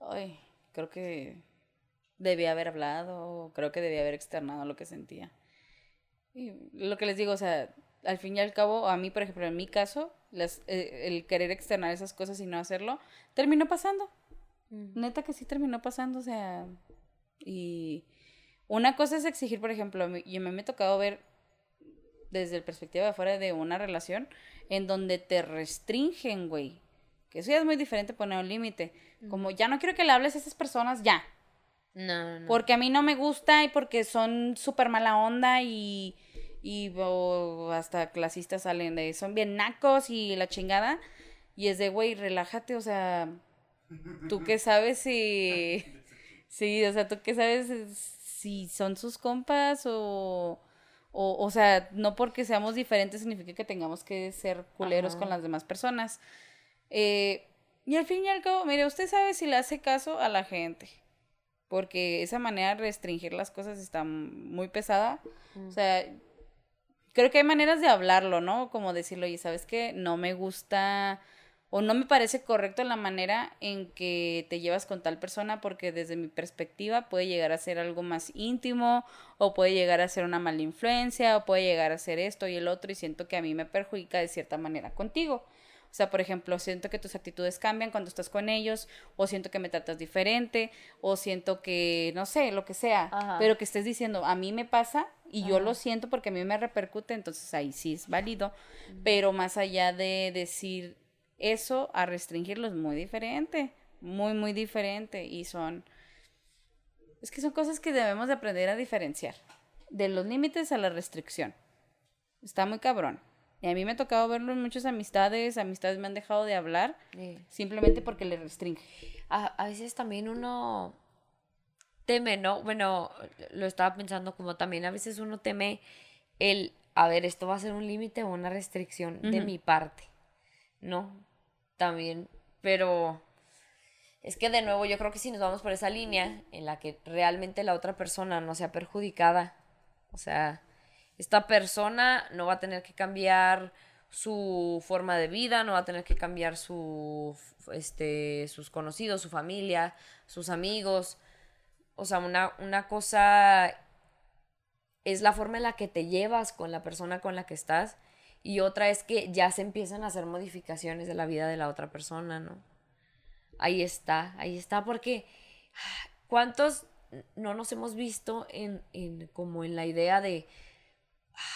B: ay, creo que debía haber hablado, creo que debía haber externado lo que sentía. Y lo que les digo, o sea, al fin y al cabo, a mí, por ejemplo, en mi caso, las, eh, el querer externar esas cosas y no hacerlo, terminó pasando. Neta que sí terminó pasando, o sea, y una cosa es exigir, por ejemplo, yo me, me he tocado ver desde el perspectiva de afuera de una relación en donde te restringen, güey. Que eso ya es muy diferente poner un límite. Como ya no quiero que le hables a esas personas, ya.
A: No, no.
B: Porque a mí no me gusta y porque son súper mala onda y, y hasta clasistas salen de, son bien nacos y la chingada. Y es de, güey, relájate, o sea, tú qué sabes si... Sí, o sea, tú qué sabes si son sus compas o... O, o sea, no porque seamos diferentes significa que tengamos que ser culeros con las demás personas. Eh, y al fin y al cabo, mire, usted sabe si le hace caso a la gente porque esa manera de restringir las cosas está muy pesada. O sea, creo que hay maneras de hablarlo, ¿no? Como decirlo, y sabes que no me gusta o no me parece correcto la manera en que te llevas con tal persona porque desde mi perspectiva puede llegar a ser algo más íntimo o puede llegar a ser una mala influencia o puede llegar a ser esto y el otro y siento que a mí me perjudica de cierta manera contigo. O sea, por ejemplo, siento que tus actitudes cambian cuando estás con ellos, o siento que me tratas diferente, o siento que, no sé, lo que sea, pero que estés diciendo, a mí me pasa y yo lo siento porque a mí me repercute, entonces ahí sí es válido, pero más allá de decir eso a restringirlo es muy diferente, muy, muy diferente, y son, es que son cosas que debemos de aprender a diferenciar, de los límites a la restricción. Está muy cabrón. Y a mí me ha tocado verlo en muchas amistades, amistades me han dejado de hablar simplemente porque le restringe.
A: A, veces también uno teme, ¿no? Bueno, lo estaba pensando como también a veces uno teme el, a ver, esto va a ser un límite o una restricción de mi parte, ¿no? También, pero es que de nuevo yo creo que si nos vamos por esa línea en la que realmente la otra persona no sea perjudicada, o sea, esta persona no va a tener que cambiar su forma de vida, no va a tener que cambiar su, este, sus conocidos, su familia, sus amigos. O sea, una, una cosa es la forma en la que te llevas con la persona con la que estás y otra es que ya se empiezan a hacer modificaciones de la vida de la otra persona, ¿no? Ahí está, ahí está, porque ¿cuántos no nos hemos visto en, en como en la idea de,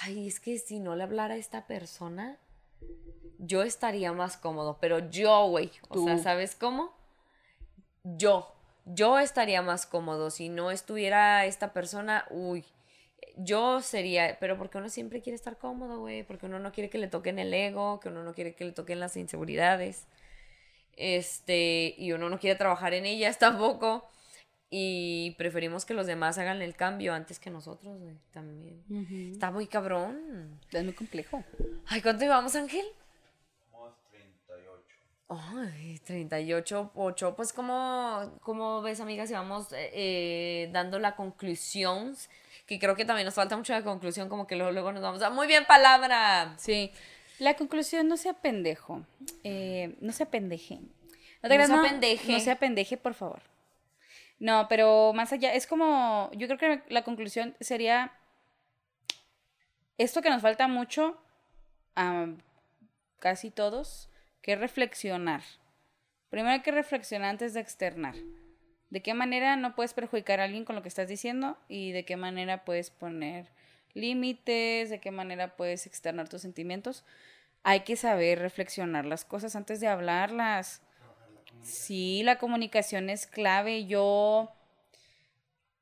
A: ay, es que si no le hablara a esta persona, yo estaría más cómodo, pero yo, güey, o sea. ¿sabes cómo? Yo, yo estaría más cómodo si no estuviera esta persona, uy, yo sería, pero porque uno siempre quiere estar cómodo, güey, porque uno no quiere que le toquen el ego, que uno no quiere que le toquen las inseguridades, este, y uno no quiere trabajar en ellas [LAUGHS] tampoco, y preferimos que los demás hagan el cambio antes que nosotros, güey, también. Está muy cabrón.
B: Es muy complejo.
A: Ay, ¿cuánto llevamos, Ángel?
C: Somos 38.
A: Ay, 38, 8. Pues, como cómo ves, amiga, si vamos eh, eh, dando la conclusión? Que creo que también nos falta mucho de conclusión, como que luego, luego nos vamos a... Muy bien, palabra.
B: Sí. La conclusión, no sea pendejo. Eh, no sea pendeje. No
A: No
B: creas,
A: sea pendeje.
B: No sea pendeje, por favor. No, pero más allá, es como, yo creo que la conclusión sería esto que nos falta mucho a casi todos, que es reflexionar. Primero hay que reflexionar antes de externar. ¿De qué manera no puedes perjudicar a alguien con lo que estás diciendo? Y de qué manera puedes poner límites, de qué manera puedes externar tus sentimientos. Hay que saber reflexionar las cosas antes de hablarlas. Sí, la comunicación es clave. Yo,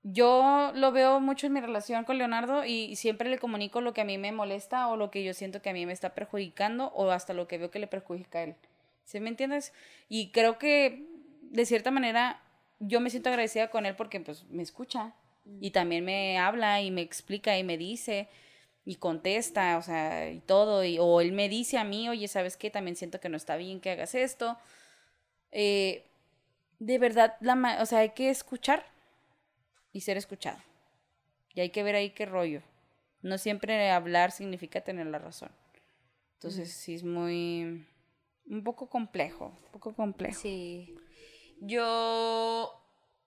B: yo lo veo mucho en mi relación con Leonardo y siempre le comunico lo que a mí me molesta o lo que yo siento que a mí me está perjudicando o hasta lo que veo que le perjudica a él. ¿Sí me entiendes? Y creo que de cierta manera yo me siento agradecida con él porque pues me escucha y también me habla y me explica y me dice y contesta, o sea, y todo, y, o él me dice a mí, oye, ¿sabes qué? También siento que no está bien que hagas esto. Eh, de verdad, la, ma- o sea, hay que escuchar y ser escuchado. Y hay que ver ahí qué rollo. No siempre hablar significa tener la razón. Entonces, sí es muy... un poco complejo, un poco complejo.
A: Sí. Yo.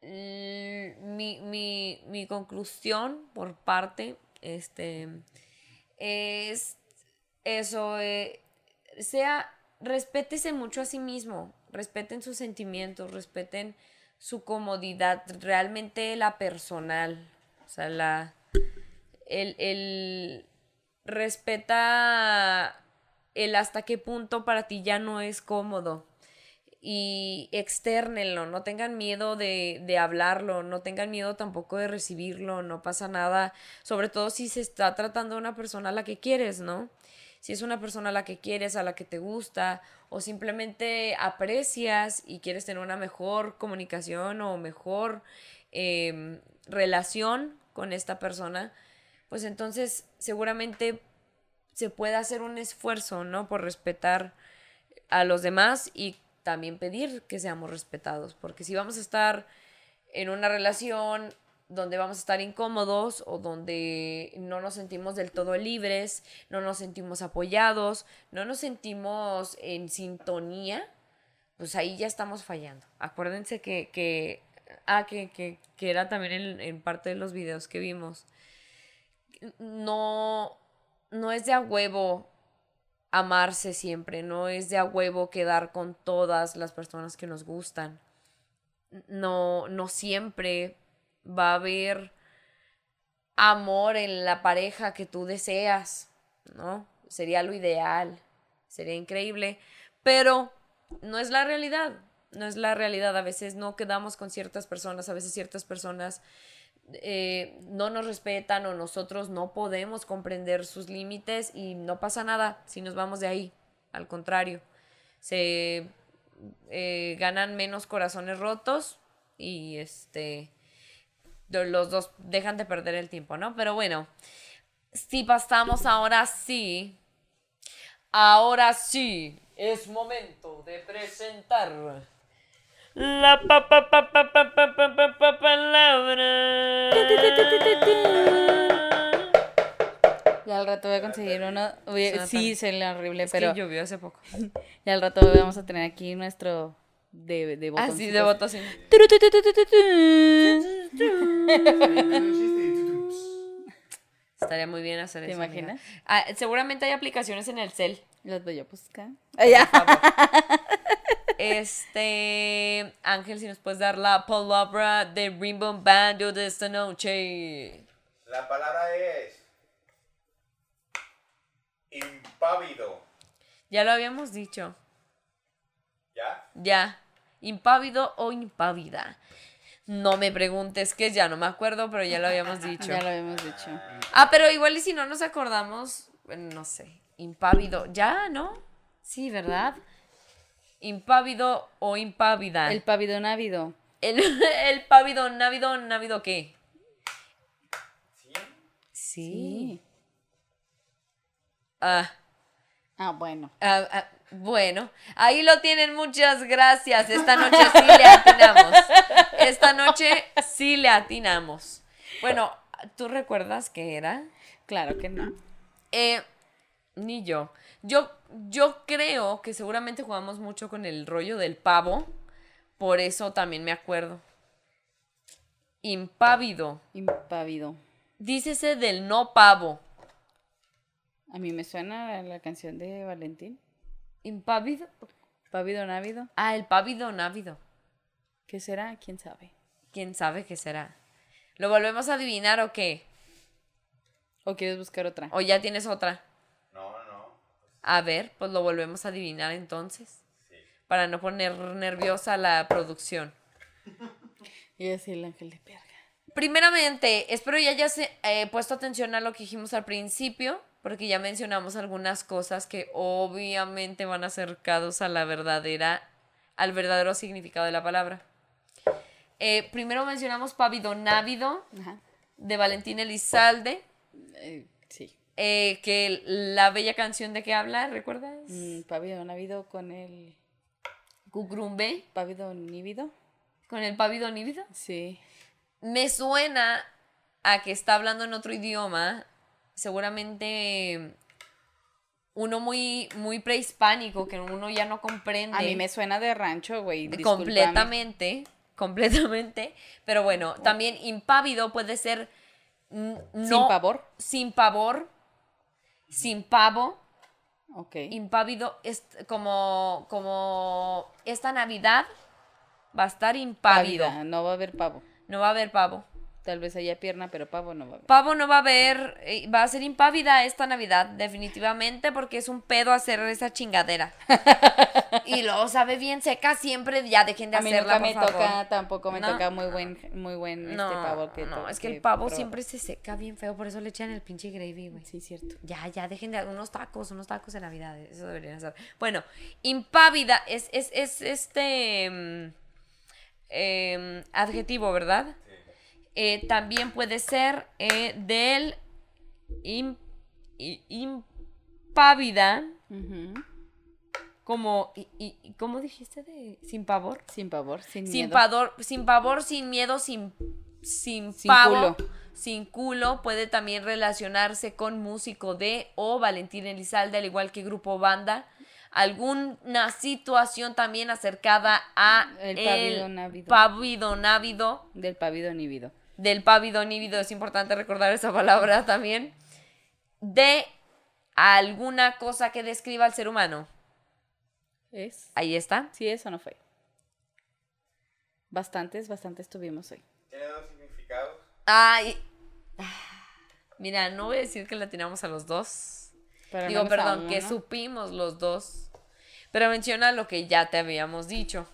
A: mm, Mi, mi, mi conclusión por parte. Este. Es. Eso. eh, sea. Respétese mucho a sí mismo. Respeten sus sentimientos. Respeten su comodidad. Realmente la personal. O sea, la. El. el respeta el hasta qué punto para ti ya no es cómodo y externenlo, no tengan miedo de, de hablarlo, no tengan miedo tampoco de recibirlo, no pasa nada, sobre todo si se está tratando de una persona a la que quieres, ¿no? Si es una persona a la que quieres, a la que te gusta, o simplemente aprecias y quieres tener una mejor comunicación o mejor em, relación con esta persona, pues entonces seguramente se puede hacer un esfuerzo, ¿no? Por respetar a los demás y también pedir que seamos respetados, porque si vamos a estar en una relación donde vamos a estar incómodos o donde no nos sentimos del todo libres, no nos sentimos apoyados, no nos sentimos en sintonía, pues ahí ya estamos fallando. Acuérdense que, que ah, que, que, que era también en, en parte de los videos que vimos. No, no es de a huevo amarse siempre, no es de a huevo quedar con todas las personas que nos gustan. No, no siempre va a haber amor en la pareja que tú deseas, ¿no? Sería lo ideal, sería increíble, pero no es la realidad, no es la realidad. A veces no quedamos con ciertas personas, a veces ciertas personas eh, no nos respetan o nosotros no podemos comprender sus límites y no pasa nada si nos vamos de ahí. Al contrario, se eh, ganan menos corazones rotos y este los dos dejan de perder el tiempo, ¿no? Pero bueno, si pasamos ahora sí, ahora sí, es momento de presentar la pa, pa, pa, pa pa pa palabra.
B: Ya al rato voy a conseguir una... Voy a... Sí,
A: se
B: le horrible,
A: es
B: pero...
A: Que llovió hace poco.
B: Ya al rato vamos a tener aquí nuestro de, de
A: Ah, sí, de sí. [LAUGHS] Estaría muy bien hacer
B: ¿Te
A: eso. amiga.
B: imaginas?
A: Ah, seguramente hay aplicaciones en el cel.
B: Los voy a buscar. Ah, ya. [LAUGHS]
A: Este, Ángel, si nos puedes dar la palabra de Rainbow Bando de esta noche.
C: La palabra es impávido.
A: Ya lo habíamos dicho.
C: ¿Ya?
A: Ya. Impávido o impávida. No me preguntes que ya no me acuerdo, pero ya lo habíamos [LAUGHS] dicho.
B: Ya lo habíamos dicho.
A: Ah, pero igual y si no nos acordamos, no sé. Impávido. Ya, ¿no? Sí, ¿verdad? Impávido o impávida.
B: El pavido návido.
A: El, [LAUGHS] el pávido, návido, návido qué?
C: ¿Sí?
A: Sí. Ah,
B: Ah, bueno.
A: ah, ah, bueno, ahí lo tienen, muchas gracias. Esta noche sí le atinamos. Esta noche sí le atinamos. Bueno, ¿tú recuerdas qué era?
B: Claro que no.
A: Eh, ni yo. Yo, yo creo que seguramente jugamos mucho con el rollo del pavo. Por eso también me acuerdo. Impávido.
B: Impávido.
A: Dícese del no pavo.
B: A mí me suena la canción de Valentín.
A: ¿Impávido?
B: Pávido návido.
A: Ah, el pávido návido.
B: ¿Qué será? ¿Quién sabe?
A: ¿Quién sabe qué será? ¿Lo volvemos a adivinar o qué?
B: ¿O quieres buscar otra?
A: ¿O ya tienes otra?
C: No, no.
A: A ver, pues lo volvemos a adivinar entonces.
C: Sí.
A: Para no poner nerviosa la producción. [LAUGHS]
B: Y así el ángel de perga.
A: Primeramente, espero ya hayas eh, puesto atención a lo que dijimos al principio, porque ya mencionamos algunas cosas que obviamente van acercados a la verdadera, al verdadero significado de la palabra. Eh, primero mencionamos Pávido Návido
B: Ajá.
A: de Valentín Elizalde,
B: Eh, sí.
A: eh, que la bella canción de que habla, ¿recuerdas?
B: Mm, pávido návido con el
A: Cucrumbe,
B: pávido nívido.
A: con el Pávido Nívido.
B: Sí.
A: Me suena a que está hablando en otro idioma, seguramente uno muy, muy prehispánico, que uno ya no comprende
B: A mí me suena de rancho, güey.
A: completamente, [LAUGHS] completamente, pero bueno, también impávido puede ser no,
B: Sin pavor.
A: sin pavor, sin pavo,
B: Ok.
A: impávido, es como, como esta Navidad va a estar impávido,
B: Pávida, No va a haber pavo.
A: no va a haber pavo.
B: Tal vez haya pierna, pero pavo no va a haber.
A: Pavo no va a haber, eh, va a ser impávida esta Navidad, definitivamente, porque es un pedo hacer esa chingadera. [LAUGHS] y luego sabe bien seca siempre, ya dejen de
B: A mí
A: hacerla,
B: nunca
A: por
B: me
A: favor.
B: toca, tampoco me
A: No.
B: toca muy buen, muy buen este pavo que
A: no, es que el pavo siempre se seca bien feo, por eso le echan el pinche gravy, güey.
B: Sí, cierto.
A: Ya, ya, dejen de unos tacos, unos tacos de Navidad, eso deberían hacer. Bueno, impávida es, es, es este mm, em, adjetivo, ¿verdad? Eh, también puede ser eh, del impávida, como, y, ¿cómo dijiste de sin pavor?
B: Sin pavor, sin,
A: Sin,
B: miedo.
A: pavor, sin pavor, sin miedo, sin, sin,
B: Sin
A: pavo,
B: culo.
A: sin culo, puede también relacionarse con músico de o Valentín Elizalde, al igual que grupo banda. Alguna situación también acercada a
B: El návido.
A: pávido návido,
B: Del pavido nívido.
A: Del pávido nívido, es importante recordar esa palabra también, de alguna cosa que describa al ser humano.
B: ¿Es?
A: Ahí está.
B: Sí, eso no fue. Bastantes, bastantes tuvimos hoy.
C: Tiene dos significados.
A: Ay. Mira, no voy a decir que la tiramos a los dos.
B: Pero
A: Digo,
B: no
A: perdón, que
B: ¿no?
A: supimos los dos. Pero menciona lo que ya te habíamos dicho.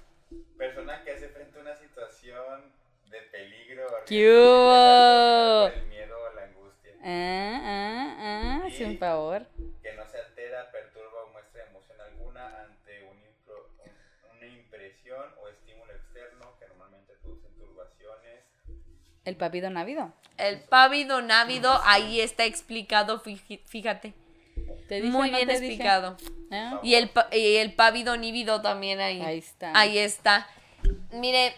C: El miedo o la angustia.
B: Ah, ah, ah,
C: Y-
B: sin favor.
C: Que no se altera, perturba o muestra emoción alguna ante un impro- un- una impresión o estímulo externo que normalmente producen turbaciones.
B: El pavido návido.
A: El pávido návido, ahí está explicado, fíjate.
B: ¿Te dije
A: Muy
B: no
A: bien
B: te dije?
A: explicado.
B: Ah,
A: Y el, y el pávido nívido también ahí.
B: Ahí está.
A: Ahí está. Mire,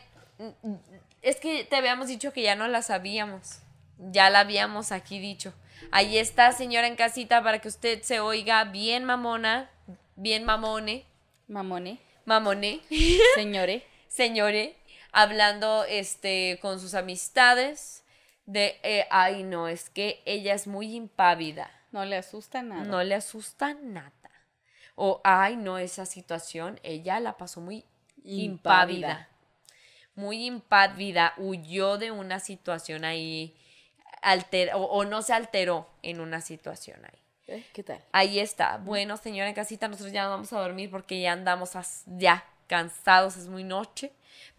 A: es que te habíamos dicho que ya no la sabíamos. Ya la habíamos aquí dicho. Ahí está, señora en casita, para que usted se oiga bien mamona, bien mamone,
B: Mamone.
A: mamone, [LAUGHS]
B: Señore.
A: señore, hablando este con sus amistades de, eh, ay no, es que ella es muy impávida.
B: No le asusta nada.
A: No le asusta nada. O, ay, no, esa situación, ella la pasó muy impávida. Muy impávida. Huyó de una situación ahí. Alter, o, no se alteró en una situación ahí.
B: ¿Eh? ¿Qué tal?
A: Ahí está. Bueno, señora en casita, nosotros ya vamos a dormir porque ya andamos ya cansados, es muy noche.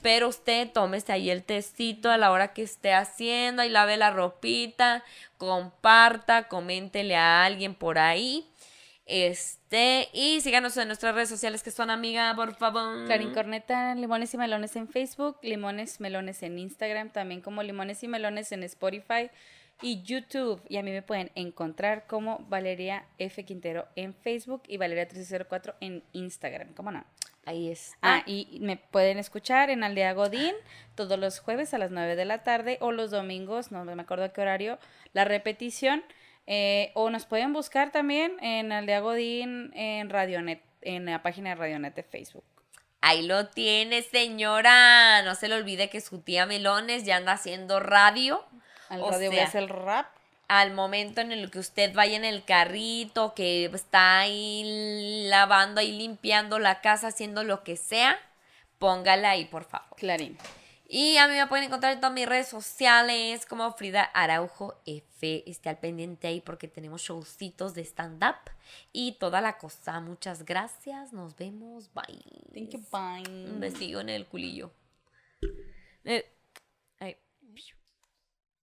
A: Pero usted tómese ahí el tecito a la hora que esté haciendo, y lave la ropita, comparta, coméntele a alguien por ahí. Este, y síganos en nuestras redes sociales que son amiga, por favor.
B: Clarín Corneta, Limones y Melones en Facebook, Limones Melones en Instagram, también como Limones y Melones en Spotify y YouTube. Y a mí me pueden encontrar como Valeria F. Quintero en Facebook y Valeria1304 en Instagram. ¿Cómo no?
A: Ahí es.
B: Ah, y me pueden escuchar en Aldea Godín todos los jueves a las 9 de la tarde o los domingos, no me acuerdo a qué horario, la repetición eh, o nos pueden buscar también en Aldea Godín en Radionet, en la página de Radionet de Facebook.
A: Ahí lo tiene, señora. No se le olvide que su tía Melones ya anda haciendo radio.
B: Al radio sea, el rap.
A: Al momento en el que usted vaya en el carrito, que está ahí lavando, ahí limpiando la casa, haciendo lo que sea, póngala ahí, por favor.
B: Clarín.
A: Y a mí me pueden encontrar en todas mis redes sociales como Frida Araujo F. Esté al pendiente ahí porque tenemos showcitos de stand-up y toda la cosa. Muchas gracias. Nos vemos. Bye.
B: Thank you. Bye.
A: Un besillo en el culillo. Eh,